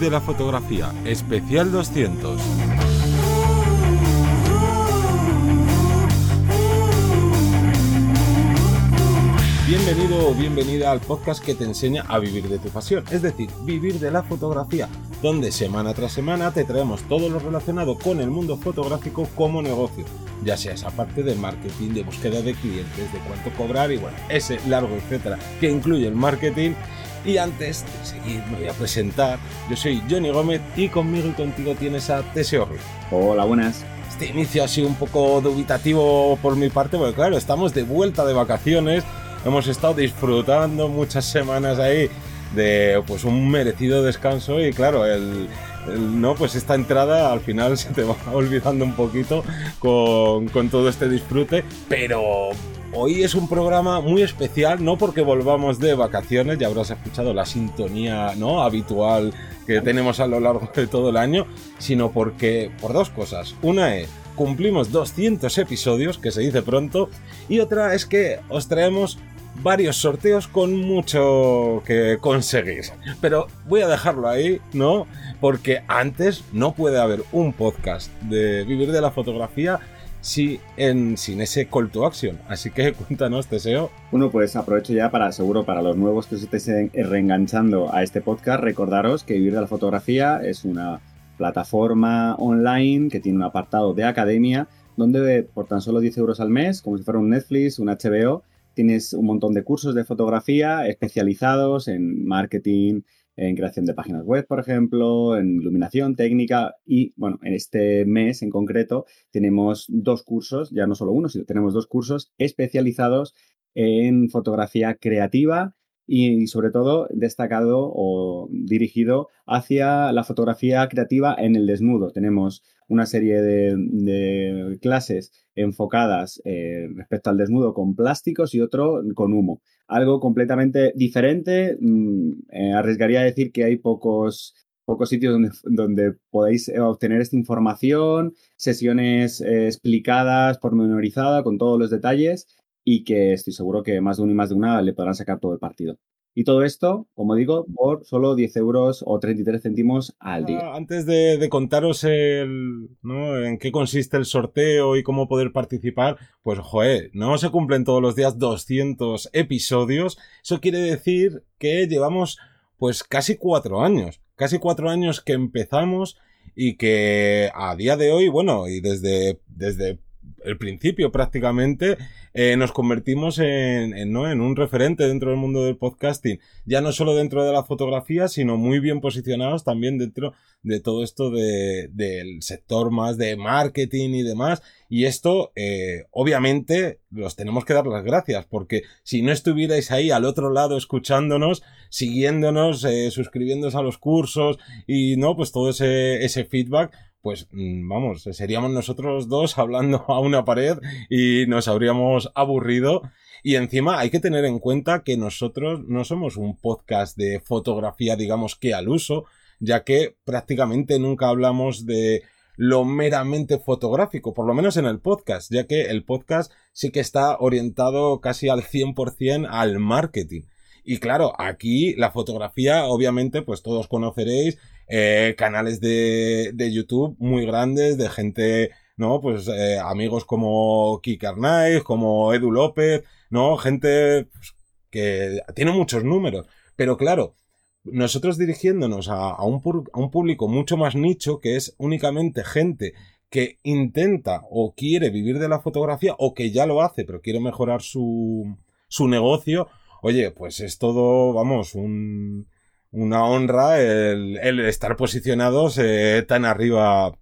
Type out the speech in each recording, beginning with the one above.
De la fotografía, especial 200. Bienvenido o bienvenida al podcast que te enseña a vivir de tu pasión, es decir, vivir de la fotografía, donde semana tras semana te traemos todo lo relacionado con el mundo fotográfico como negocio, ya sea esa parte de marketing, de búsqueda de clientes, de cuánto cobrar y bueno, ese largo etcétera que incluye el marketing. Y antes de seguir, me voy a presentar. Yo soy Johnny Gómez y conmigo y contigo tienes a Teseo Ruiz. Hola, buenas. Este inicio ha sido un poco dubitativo por mi parte, porque claro, estamos de vuelta de vacaciones hemos estado disfrutando muchas semanas ahí de pues un merecido descanso y claro, el, no, pues esta entrada al final se te va olvidando un poquito con, con todo este disfrute, pero hoy es un programa muy especial, no porque volvamos de vacaciones, ya habrás escuchado la sintonía ¿no? habitual que tenemos a lo largo de todo el año, sino porque por dos cosas. Una es cumplimos 200 episodios, que se dice pronto, y otra es que os traemos varios sorteos con mucho que conseguir. Pero voy a dejarlo ahí, ¿no? Porque antes no puede haber un podcast de vivir de la fotografía si en, sin ese call to action. Así que cuéntanos, Teseo. Bueno, pues aprovecho ya para, seguro, para los nuevos que os estéis reenganchando a este podcast, recordaros que Vivir de la Fotografía es una plataforma online que tiene un apartado de academia donde por tan solo 10 euros al mes, como si fuera un Netflix, un HBO, Tienes un montón de cursos de fotografía especializados en marketing, en creación de páginas web, por ejemplo, en iluminación técnica y, bueno, en este mes en concreto tenemos dos cursos, ya no solo uno, sino tenemos dos cursos especializados en fotografía creativa y sobre todo destacado o dirigido hacia la fotografía creativa en el desnudo. Tenemos una serie de, clases enfocadas eh, respecto al desnudo con plásticos y otro con humo. Algo completamente diferente. Mm, eh, arriesgaría a decir que hay pocos, pocos sitios donde, donde podéis obtener esta información, sesiones eh, explicadas, pormenorizadas, con todos los detalles y que estoy seguro que más de uno y más de una le podrán sacar todo el partido. Y todo esto, como digo, por solo 10 euros o 33 céntimos al día. Ah, antes de, contaros el, ¿no? en qué consiste el sorteo y cómo poder participar, pues joder, no se cumplen todos los días 200 episodios. Eso quiere decir que llevamos pues casi cuatro años. Casi cuatro años que empezamos y que a día de hoy, bueno, y desde, desde el principio prácticamente, eh, nos convertimos en, ¿no? en un referente dentro del mundo del podcasting, ya no solo dentro de la fotografía, sino muy bien posicionados también dentro de todo esto de, del sector más de marketing y demás. Y esto, eh, obviamente, los tenemos que dar las gracias, porque si no estuvierais ahí al otro lado escuchándonos, siguiéndonos, eh, suscribiéndonos a los cursos y no, pues todo ese, ese feedback, pues mm, vamos, seríamos nosotros dos hablando a una pared y nos habríamos aburrido. Y encima hay que tener en cuenta que nosotros no somos un podcast de fotografía, digamos que al uso, ya que prácticamente nunca hablamos de lo meramente fotográfico, por lo menos en el podcast, ya que el podcast sí que está orientado casi al 100% al marketing. Y claro, aquí la fotografía, obviamente, pues todos conoceréis eh, canales de, de, YouTube muy grandes de gente, ¿no? Pues eh, amigos como Kike Arnaiz, como Edu López, ¿no? Gente pues, que tiene muchos números. Pero claro, nosotros dirigiéndonos a, a, un, a un público mucho más nicho, que es únicamente gente que intenta o quiere vivir de la fotografía o que ya lo hace, pero quiere mejorar su, su negocio, oye, pues es todo, vamos, un, una honra el, estar posicionados eh, tan arriba,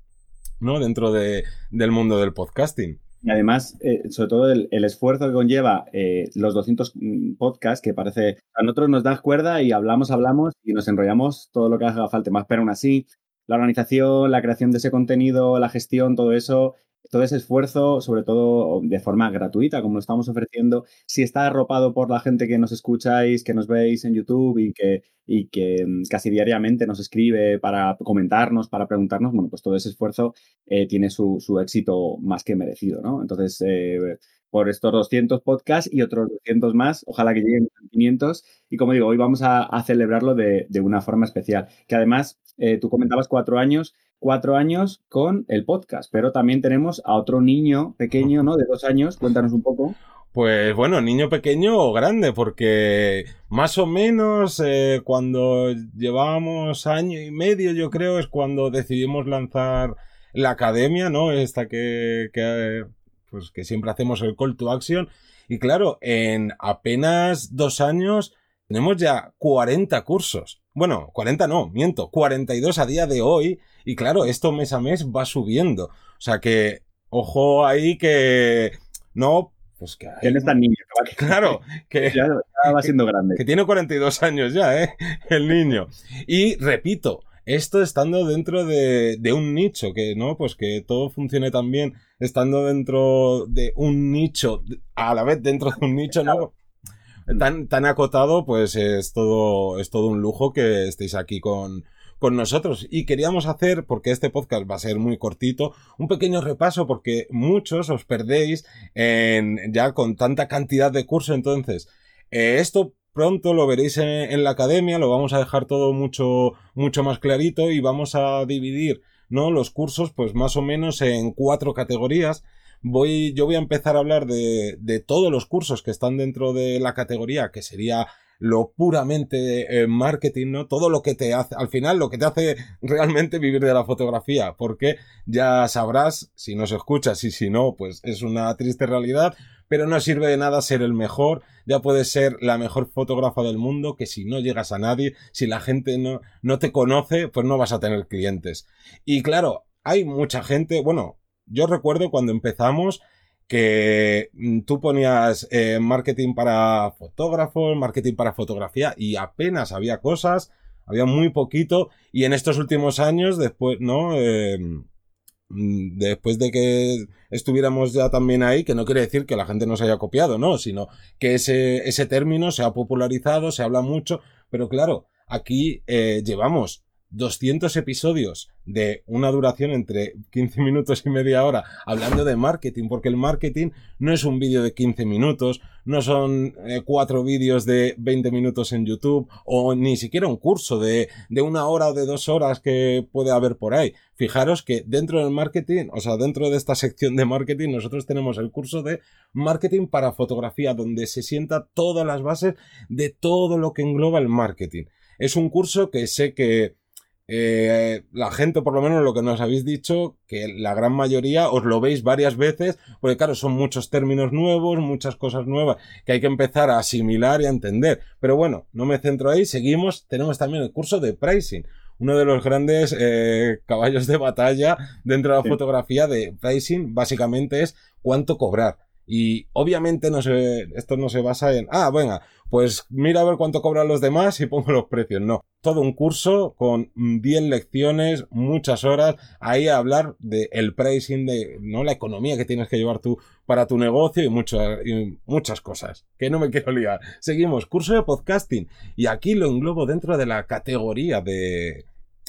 ¿no? Dentro de, del mundo del podcasting. Y además, eh, sobre todo el, esfuerzo que conlleva eh, los 200 mm, podcasts, que parece, a nosotros nos das cuerda y hablamos, hablamos y nos enrollamos todo lo que haga falta más, pero aún así, la organización, la creación de ese contenido, la gestión, todo eso todo ese esfuerzo, sobre todo de forma gratuita, como lo estamos ofreciendo, si está arropado por la gente que nos escucháis, que nos veis en YouTube y que, y que mm, casi diariamente nos escribe para comentarnos, para preguntarnos, bueno, pues todo ese esfuerzo eh, tiene su, su, éxito más que merecido, ¿no? Entonces, eh, por estos 200 podcasts y otros 200 más. Ojalá que lleguen a 500. Y como digo, hoy vamos a, celebrarlo de, una forma especial. Que además, eh, tú comentabas cuatro años, cuatro años con el podcast, pero también tenemos a otro niño pequeño, ¿no? De dos años. Cuéntanos un poco. Pues bueno, niño pequeño o grande, porque más o menos eh, cuando llevábamos año y medio, yo creo, es cuando decidimos lanzar la academia, ¿no? Esta que, que pues que siempre hacemos el call to action. Y claro, en apenas dos años tenemos ya 40 cursos. Bueno, 40 no, miento, 42 a día de hoy. Y claro, esto mes a mes va subiendo. O sea que, ojo ahí que no, pues que... Hay... Él niño. Claro, que ya, va siendo grande. Que tiene 42 años ya, ¿eh? El niño. Y repito, esto estando dentro de, de, un nicho, que no, pues que todo funcione también estando dentro de un nicho, a la vez dentro de un nicho, ¿no? Tan, tan acotado, pues es todo, es todo un lujo que estéis aquí con, con nosotros. Y queríamos hacer, porque este podcast va a ser muy cortito, un pequeño repaso, porque muchos os perdéis en, ya con tanta cantidad de cursos. Entonces, eh, esto pronto lo veréis en, la academia, lo vamos a dejar todo mucho, mucho más clarito y vamos a dividir, ¿no? Los cursos, pues más o menos en cuatro categorías. Voy, yo voy a empezar a hablar de, de todos los cursos que están dentro de la categoría, que sería lo puramente eh, marketing, ¿no? Todo lo que te hace, al final, lo que te hace realmente vivir de la fotografía, porque ya sabrás, si nos escuchas y si no, pues es una triste realidad, pero no sirve de nada ser el mejor, ya puedes ser la mejor fotógrafa del mundo, que si no llegas a nadie, si la gente no, no te conoce, pues no vas a tener clientes. Y claro, hay mucha gente, bueno, yo recuerdo cuando empezamos que mm, tú ponías eh, marketing para fotógrafos, marketing para fotografía y apenas había cosas, había muy poquito y en estos últimos años después, ¿no? Eh, Mm, después de que estuviéramos ya también ahí, que no quiere decir que la gente nos haya copiado, no, sino que ese, término se ha popularizado, se habla mucho, pero claro, aquí eh, llevamos 200 episodios de una duración entre 15 minutos y media hora hablando de marketing, porque el marketing no es un vídeo de 15 minutos, no son eh, cuatro vídeos de 20 minutos en YouTube o ni siquiera un curso de, de una hora o de dos horas que puede haber por ahí. Fijaros que dentro del marketing, o sea, dentro de esta sección de marketing, nosotros tenemos el curso de marketing para fotografía, donde se sienta todas las bases de todo lo que engloba el marketing. Es un curso que sé que eh, la gente, por lo menos lo que nos habéis dicho, que la gran mayoría os lo veis varias veces, porque claro, son muchos términos nuevos, muchas cosas nuevas que hay que empezar a asimilar y a entender. Pero bueno, no me centro ahí, seguimos, tenemos también el curso de pricing, uno de los grandes eh, caballos de batalla dentro de la fotografía de pricing, básicamente es cuánto cobrar. Y obviamente no se, esto no se basa en, ah, venga, pues mira a ver cuánto cobran los demás y pongo los precios. No, todo un curso con 10 lecciones, muchas horas, ahí a hablar del el pricing, de no la economía que tienes que llevar tú para tu negocio y, muchas muchas cosas. Que no me quiero liar. Seguimos, curso de podcasting. Y aquí lo englobo dentro de la categoría de,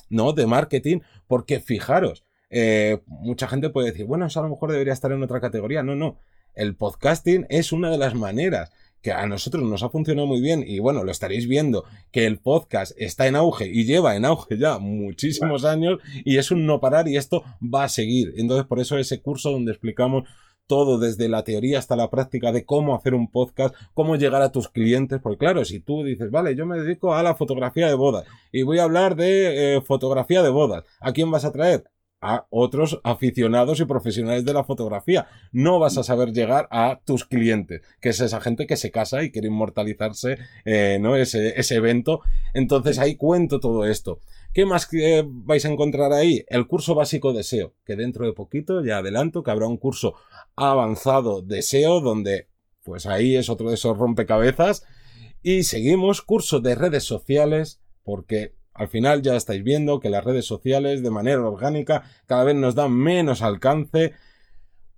no, de marketing, porque fijaros, eh, mucha gente puede decir, bueno, eso a lo mejor debería estar en otra categoría. No, no el podcasting es una de las maneras que a nosotros nos ha funcionado muy bien y bueno, lo estaréis viendo que el podcast está en auge y lleva en auge ya muchísimos años y es un no parar y esto va a seguir. Entonces por eso ese curso donde explicamos todo desde la teoría hasta la práctica de cómo hacer un podcast, cómo llegar a tus clientes, porque claro, si tú dices, vale, yo me dedico a la fotografía de bodas y voy a hablar de eh, fotografía de bodas, ¿a quién vas a traer? A otros aficionados y profesionales de la fotografía. No vas a saber llegar a tus clientes, que es esa gente que se casa y quiere inmortalizarse, eh, ¿no? Ese, ese evento. Entonces ahí cuento todo esto. ¿Qué más vais a encontrar ahí? El curso básico de SEO, que dentro de poquito, ya adelanto, que habrá un curso avanzado de SEO, donde, pues ahí es otro de esos rompecabezas. Y seguimos, curso de redes sociales, porque al final ya estáis viendo que las redes sociales de manera orgánica cada vez nos dan menos alcance.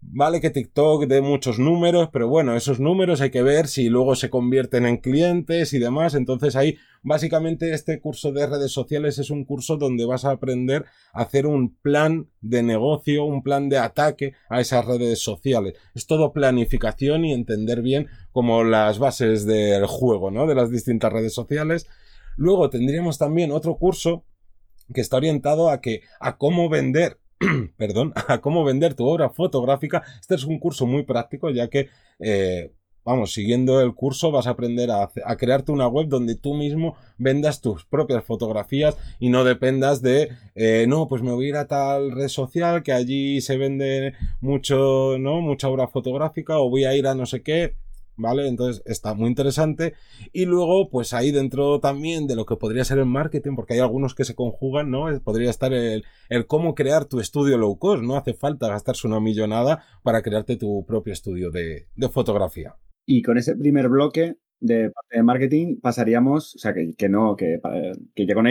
Vale que TikTok dé muchos números, pero bueno, esos números hay que ver si luego se convierten en clientes y demás. Entonces ahí, básicamente, este curso de redes sociales es un curso donde vas a aprender a hacer un plan de negocio, un plan de ataque a esas redes sociales. Es todo planificación y entender bien como las bases del juego, ¿no? De las distintas redes sociales. Luego tendríamos también otro curso que está orientado a que, a cómo vender perdón, a cómo vender tu obra fotográfica. Este es un curso muy práctico, ya que, eh, vamos, siguiendo el curso vas a aprender a, crearte una web donde tú mismo vendas tus propias fotografías y no dependas de, eh, no, pues me voy a ir a tal red social que allí se vende mucho, ¿no? Mucha obra fotográfica o voy a ir a no sé qué. ¿Vale? Entonces está muy interesante. Y luego, pues ahí dentro también de lo que podría ser el marketing, porque hay algunos que se conjugan, ¿no? Podría estar el, el cómo crear tu estudio low cost, no hace falta gastarse una millonada para crearte tu propio estudio de, fotografía. Y con ese primer bloque de de marketing pasaríamos, o sea, que, que no, que, que ya con,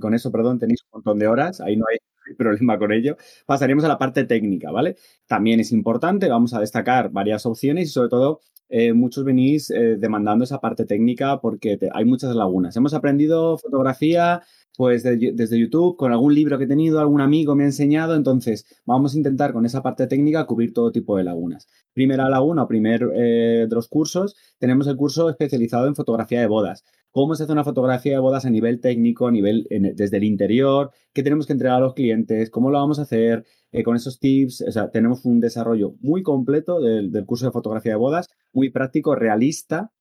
con eso, perdón, tenéis un montón de horas, ahí no hay problema con ello. Pasaríamos a la parte técnica, ¿vale? También es importante, vamos a destacar varias opciones y sobre todo eh, muchos venís eh, demandando esa parte técnica porque hay muchas lagunas. Hemos aprendido fotografía pues desde YouTube, con algún libro que he tenido, algún amigo me ha enseñado, entonces vamos a intentar con esa parte técnica cubrir todo tipo de lagunas. Primera laguna primer eh, de los cursos, tenemos el curso especializado en fotografía de bodas cómo se hace una fotografía de bodas a nivel técnico, a nivel desde el interior, qué tenemos que entregar a los clientes, cómo lo vamos a hacer, eh, con esos tips. O sea, tenemos un desarrollo muy completo del, curso de fotografía de bodas, muy práctico, realista,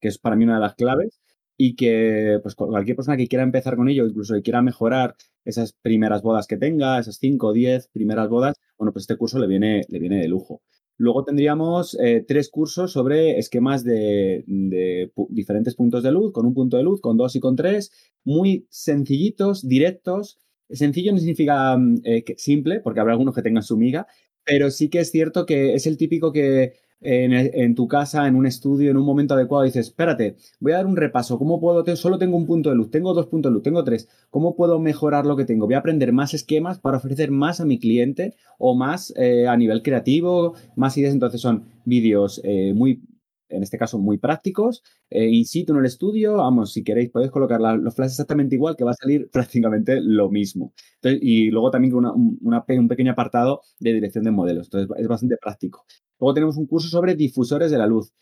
que es para mí una de las claves, y que pues cualquier persona que quiera empezar con ello, incluso que quiera mejorar esas primeras bodas que tenga, esas 5 o 10 primeras bodas, bueno, pues este curso le viene, le viene de lujo. Luego tendríamos eh, tres cursos sobre esquemas de, diferentes puntos de luz, con un punto de luz, con dos y con tres, muy sencillitos, directos. Sencillo no significa mm, eh, simple, porque habrá algunos que tengan su miga, pero sí que es cierto que es el típico que en, tu casa, en un estudio, en un momento adecuado, dices, espérate, voy a dar un repaso, ¿cómo puedo? Solo tengo un punto de luz, tengo dos puntos de luz, tengo tres, ¿cómo puedo mejorar lo que tengo? Voy a aprender más esquemas para ofrecer más a mi cliente o más eh, a nivel creativo, más ideas, entonces son vídeos eh, muy en este caso muy prácticos, eh, en el estudio, vamos, si queréis podéis colocar los flashes exactamente igual, que va a salir prácticamente lo mismo. y luego también una, un pequeño apartado de dirección de modelos, entonces es bastante práctico. Luego tenemos un curso sobre difusores de la luz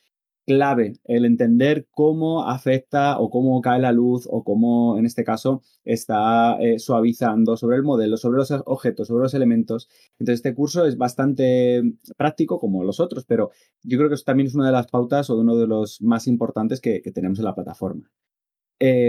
clave el entender cómo afecta o cómo cae la luz o cómo en este caso está eh, suavizando sobre el modelo, sobre los objetos, sobre los elementos. Entonces este curso es bastante práctico como los otros, pero yo creo que eso también es una de las pautas o de uno de los más importantes que, tenemos en la plataforma.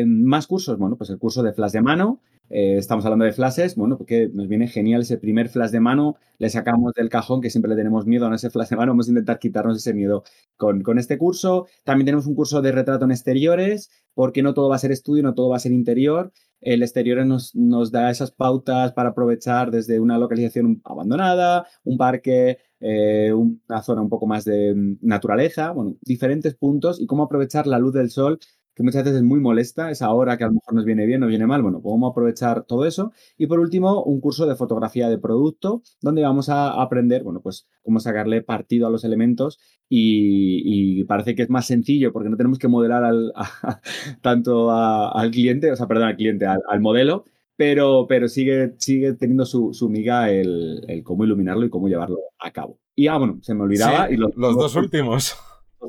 Más cursos, bueno, pues el curso de flash de mano, eh, estamos hablando de flashes, bueno, porque nos viene genial ese primer flash de mano, le sacamos del cajón que siempre le tenemos miedo a ese flash de mano, vamos a intentar quitarnos ese miedo con, con este curso. También tenemos un curso de retrato en exteriores, porque no todo va a ser estudio, no todo va a ser interior. El exterior nos, nos da esas pautas para aprovechar desde una localización abandonada, un parque, eh, una zona un poco más de mm, naturaleza, bueno, diferentes puntos y cómo aprovechar la luz del sol que muchas veces es muy molesta, esa hora que a lo mejor nos viene bien o viene mal, bueno, podemos aprovechar todo eso. Y por último, un curso de fotografía de producto, donde vamos a aprender, bueno, pues cómo sacarle partido a los elementos y, parece que es más sencillo porque no tenemos que modelar al, tanto al cliente, o sea, perdón, al cliente, al, modelo, pero, pero sigue, sigue teniendo su, miga el, cómo iluminarlo y cómo llevarlo a cabo. Y ah, bueno, se me olvidaba. y los dos últimos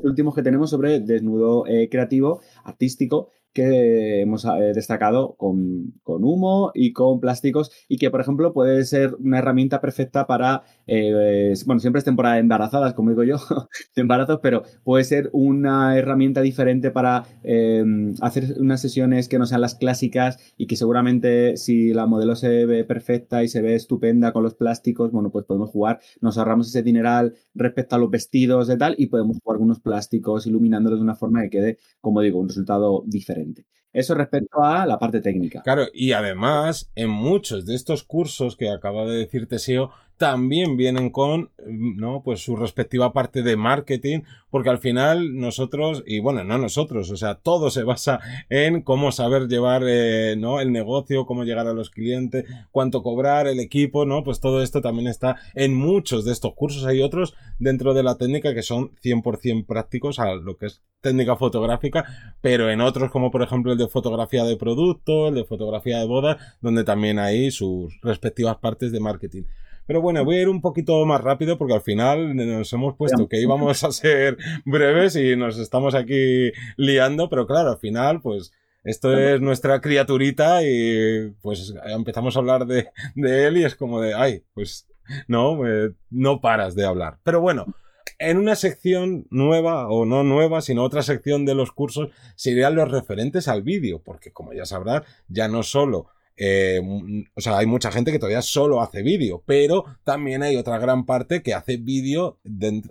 últimos que tenemos sobre desnudo eh, creativo, artístico, que hemos eh, destacado con, humo y con plásticos y que, por ejemplo, puede ser una herramienta perfecta para, eh, bueno, siempre es temporada de embarazadas, como digo yo, de embarazos, pero puede ser una herramienta diferente para em, hacer unas sesiones que no sean las clásicas y que seguramente si la modelo se ve perfecta y se ve estupenda con los plásticos, bueno, pues podemos jugar, nos ahorramos ese dineral respecto a los vestidos y tal y podemos jugar con unos plásticos iluminándolos de una forma que quede, como digo, un resultado diferente. Eso respecto a la parte técnica. Claro, y además, en muchos de estos cursos que acaba de decir Teseo, también vienen con, ¿no? Pues su respectiva parte de marketing, porque al final nosotros, y bueno, no nosotros, o sea, todo se basa en cómo saber llevar, eh, ¿no? El negocio, cómo llegar a los clientes, cuánto cobrar, el equipo, ¿no? Pues todo esto también está en muchos de estos cursos. Hay otros dentro de la técnica que son 100% prácticos a lo que es técnica fotográfica, pero en otros como por ejemplo el de fotografía de producto, el de fotografía de boda, donde también hay sus respectivas partes de marketing. Pero bueno, voy a ir un poquito más rápido porque al final nos hemos puesto que íbamos a ser breves y nos estamos aquí liando, pero claro, al final pues esto es nuestra criaturita y pues empezamos a hablar de, él y es como de, ay, pues no, eh, no paras de hablar. Pero bueno, en una sección nueva o no nueva, sino otra sección de los cursos serían los referentes al vídeo, porque como ya sabrás, ya no solo eh, o sea, hay mucha gente que todavía solo hace vídeo, pero también hay otra gran parte que hace vídeo,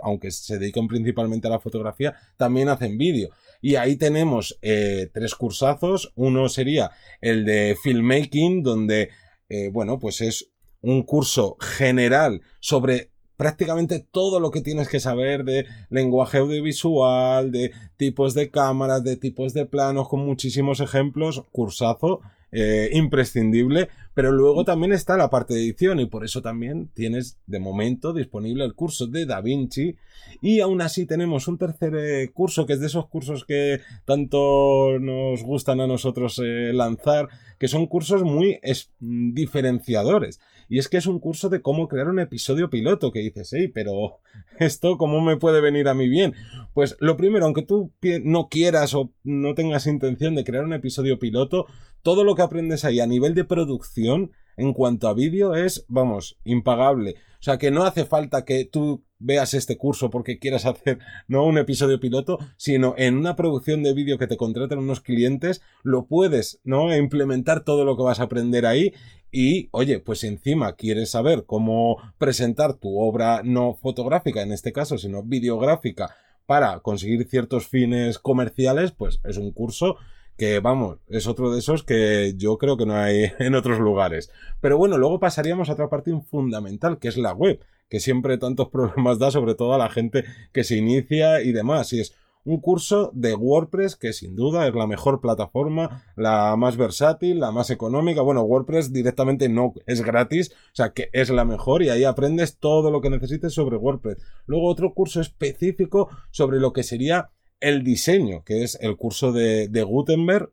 aunque se dediquen principalmente a la fotografía, también hacen vídeo. Y ahí tenemos eh, tres cursazos. Uno sería el de filmmaking, donde, eh, bueno, pues es un curso general sobre prácticamente todo lo que tienes que saber de lenguaje audiovisual, de tipos de cámaras, de tipos de planos, con muchísimos ejemplos, cursazo eh, imprescindible, pero luego también está la parte de edición y por eso también tienes de momento disponible el curso de DaVinci y aún así tenemos un tercer eh, curso que es de esos cursos que tanto nos gustan a nosotros eh, lanzar, que son cursos muy diferenciadores. Y es que es un curso de cómo crear un episodio piloto, que dices, hey, pero esto cómo me puede venir a mí bien. Pues lo primero, aunque tú no quieras o no tengas intención de crear un episodio piloto, todo lo que aprendes ahí a nivel de producción en cuanto a vídeo es, vamos, impagable. O sea que no hace falta que tú veas este curso porque quieras hacer no un episodio piloto, sino en una producción de vídeo que te contratan unos clientes, lo puedes, ¿no? implementar todo lo que vas a aprender ahí y, oye, pues encima quieres saber cómo presentar tu obra no fotográfica en este caso, sino videográfica para conseguir ciertos fines comerciales, pues es un curso que vamos, es otro de esos que yo creo que no hay en otros lugares. Pero bueno, luego pasaríamos a otra parte fundamental, que es la web, que siempre tantos problemas da, sobre todo a la gente que se inicia y demás. Y es un curso de WordPress que sin duda es la mejor plataforma, la más versátil, la más económica. Bueno, WordPress directamente no es gratis, o sea que es la mejor y ahí aprendes todo lo que necesites sobre WordPress. Luego otro curso específico sobre lo que sería el diseño, que es el curso de, Gutenberg.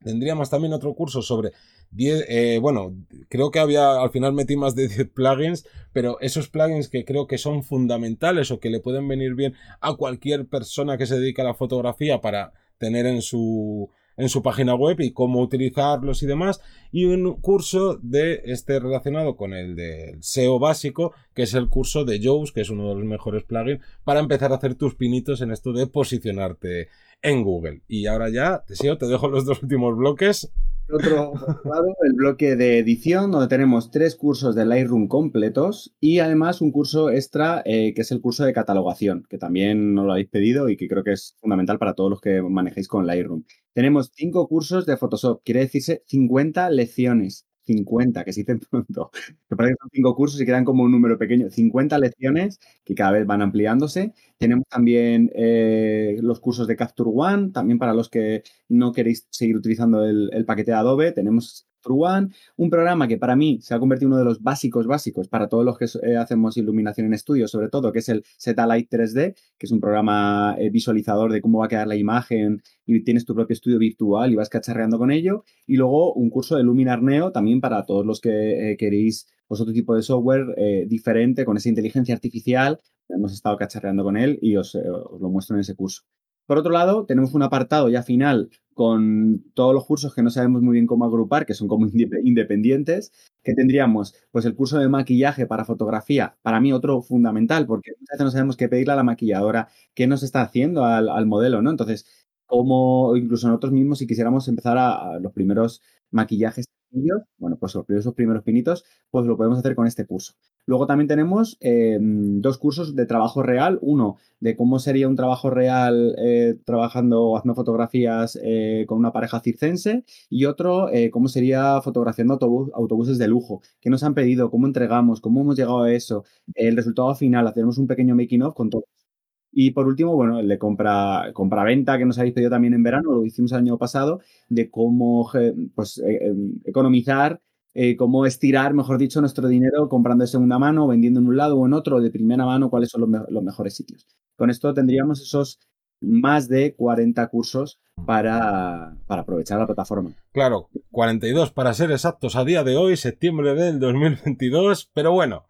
Tendríamos también otro curso sobre 10, eh, bueno, creo que había, al final metí más de 10 plugins, pero esos plugins que creo que son fundamentales o que le pueden venir bien a cualquier persona que se dedica a la fotografía para tener en su, en su página web y cómo utilizarlos y demás. Y un curso de este relacionado con el del SEO básico, que es el curso de Joe's, que es uno de los mejores plugins para empezar a hacer tus pinitos en esto de posicionarte en Google. Y ahora ya, Teseo, te dejo los dos últimos bloques. Otro lado, el bloque de edición, donde tenemos tres cursos de Lightroom completos y además un curso extra eh, que es el curso de catalogación, que también nos lo habéis pedido y que creo que es fundamental para todos los que manejéis con Lightroom. Tenemos cinco cursos de Photoshop, quiere decirse 50 lecciones. 50, que se dicen pronto, que parece que son cinco cursos y quedan como un número pequeño, 50 lecciones que cada vez van ampliándose. Tenemos también eh, los cursos de Capture One, también para los que no queréis seguir utilizando el, el paquete de Adobe, tenemos One, un programa que para mí se ha convertido en uno de los básicos básicos para todos los que eh, hacemos iluminación en estudio, sobre todo, que es el Light 3D, que es un programa eh, visualizador de cómo va a quedar la imagen y tienes tu propio estudio virtual y vas cacharreando con ello. Y luego un curso de Luminar Neo también para todos los que eh, queréis otro tipo de software diferente con esa inteligencia artificial. Hemos estado cacharreando con él y os lo muestro en ese curso. Por otro lado, tenemos un apartado ya final con todos los cursos que no sabemos muy bien cómo agrupar, que son como independientes, que tendríamos pues el curso de maquillaje para fotografía, para mí otro fundamental, porque muchas veces no sabemos qué pedirle a la maquilladora, qué nos está haciendo al, modelo, ¿no? Entonces, como incluso nosotros mismos, si quisiéramos empezar a, los primeros maquillajes pinillos, bueno, pues esos primeros pinitos, pues lo podemos hacer con este curso. Luego también tenemos eh, dos cursos de trabajo real. Uno de cómo sería un trabajo real eh, trabajando o haciendo fotografías eh, con una pareja circense y otro cómo sería fotografiando autobuses de lujo. ¿Qué nos han pedido? ¿Cómo entregamos? ¿Cómo hemos llegado a eso? El resultado final, hacemos un pequeño making of con todo. Y por último, bueno, el de compra, compra-venta que nos habéis pedido también en verano, lo hicimos el año pasado, de cómo pues, em, economizar eh, cómo estirar, mejor dicho, nuestro dinero comprando de segunda mano, vendiendo en un lado o en otro, de primera mano, cuáles son los, mejores sitios. Con esto tendríamos esos más de 40 cursos para, para, aprovechar la plataforma. Claro, 42 para ser exactos a día de hoy, septiembre del 2022, pero bueno,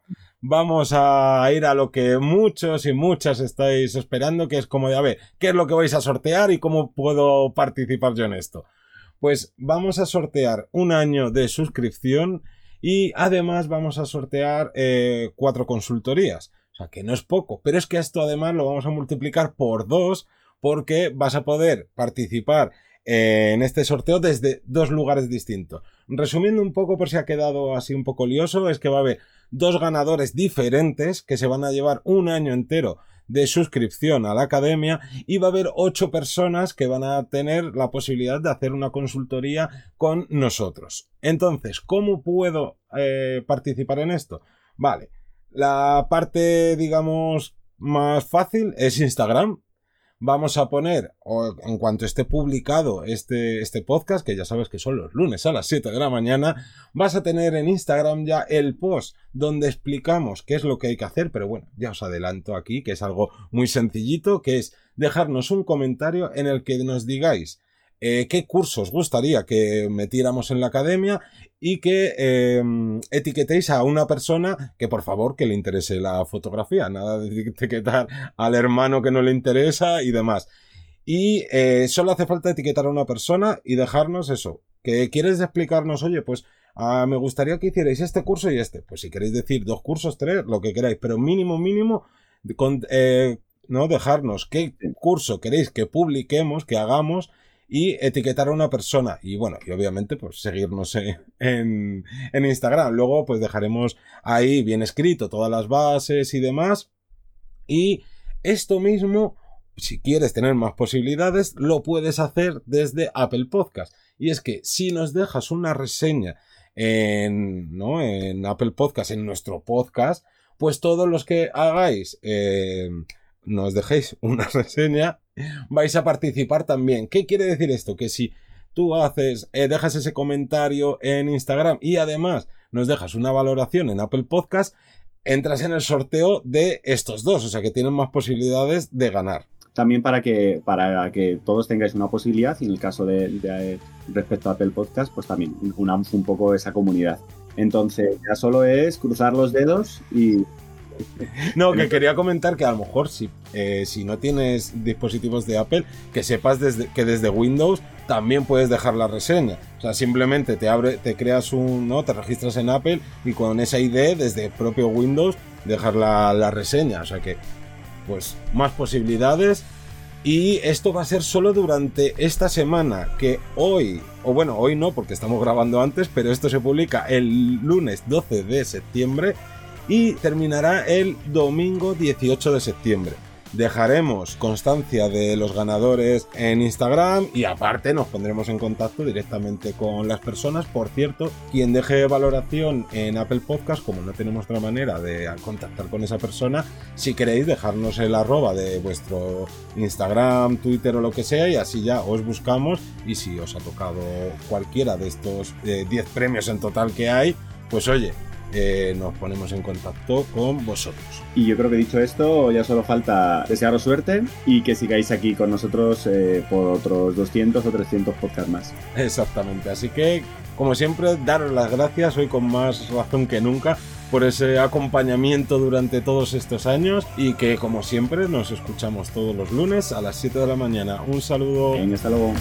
vamos a ir a lo que muchos y muchas estáis esperando, que es como de, a ver, ¿qué es lo que vais a sortear y cómo puedo participar yo en esto? pues vamos a sortear un año de suscripción y además vamos a sortear eh, cuatro consultorías. O sea, que no es poco, pero es que esto además lo vamos a multiplicar por dos porque vas a poder participar en este sorteo desde dos lugares distintos. Resumiendo un poco por si ha quedado así un poco lioso, es que va a haber dos ganadores diferentes que se van a llevar un año entero de suscripción a la academia y va a haber ocho personas que van a tener la posibilidad de hacer una consultoría con nosotros. Entonces, ¿cómo puedo eh, participar en esto? Vale, la parte, digamos, más fácil es Instagram vamos a poner, o en cuanto esté publicado este, este podcast, que ya sabes que son los lunes a las 7 de la mañana, vas a tener en Instagram ya el post donde explicamos qué es lo que hay que hacer, pero bueno, ya os adelanto aquí que es algo muy sencillito, que es dejarnos un comentario en el que nos digáis eh, qué cursos gustaría que metiéramos en la academia y que em, etiquetéis a una persona que por favor que le interese la fotografía, nada de etiquetar al hermano que no le interesa y demás. Y eh, solo hace falta etiquetar a una persona y dejarnos eso. Que quieres explicarnos, oye, pues ah, me gustaría que hicierais este curso y este. Pues si queréis decir dos cursos, tres, lo que queráis, pero mínimo, mínimo, eh, no dejarnos qué curso queréis que publiquemos, que hagamos y etiquetar a una persona. Y bueno, y obviamente, pues seguirnos en, en Instagram. Luego, pues dejaremos ahí bien escrito todas las bases y demás. Y esto mismo, si quieres tener más posibilidades, lo puedes hacer desde Apple Podcast. Y es que si nos dejas una reseña en, ¿no? en Apple Podcast, en nuestro podcast, pues todos los que hagáis eh, nos dejéis una reseña, vais a participar también. ¿Qué quiere decir esto? Que si tú haces, eh, dejas ese comentario en Instagram y además nos dejas una valoración en Apple Podcast, entras en el sorteo de estos dos, o sea que tienen más posibilidades de ganar. También para que, para que todos tengáis una posibilidad y en el caso de, respecto a Apple Podcast, pues también unamos un poco esa comunidad. Entonces, ya solo es cruzar los dedos y no, que quería comentar que a lo mejor si, eh, si no tienes dispositivos de Apple, que sepas desde, que desde Windows también puedes dejar la reseña. O sea, simplemente te abre, te creas un, ¿no? Te registras en Apple y con esa ID desde propio Windows dejar la, la reseña. O sea que, pues, más posibilidades. Y esto va a ser solo durante esta semana, que hoy, o bueno, hoy no, porque estamos grabando antes, pero esto se publica el lunes 12 de septiembre y terminará el domingo 18 de septiembre. Dejaremos constancia de los ganadores en Instagram y aparte nos pondremos en contacto directamente con las personas. Por cierto, quien deje valoración en Apple Podcast, como no tenemos otra manera de contactar con esa persona, si queréis dejarnos el arroba de vuestro Instagram, Twitter o lo que sea y así ya os buscamos y si os ha tocado cualquiera de estos 10 eh, premios en total que hay, pues oye, eh, nos ponemos en contacto con vosotros. Y yo creo que dicho esto, ya solo falta desearos suerte y que sigáis aquí con nosotros eh, por otros 200 o 300 podcasts más. Exactamente, así que como siempre, daros las gracias hoy con más razón que nunca por ese acompañamiento durante todos estos años y que como siempre nos escuchamos todos los lunes a las 7 de la mañana. Un saludo. hasta luego.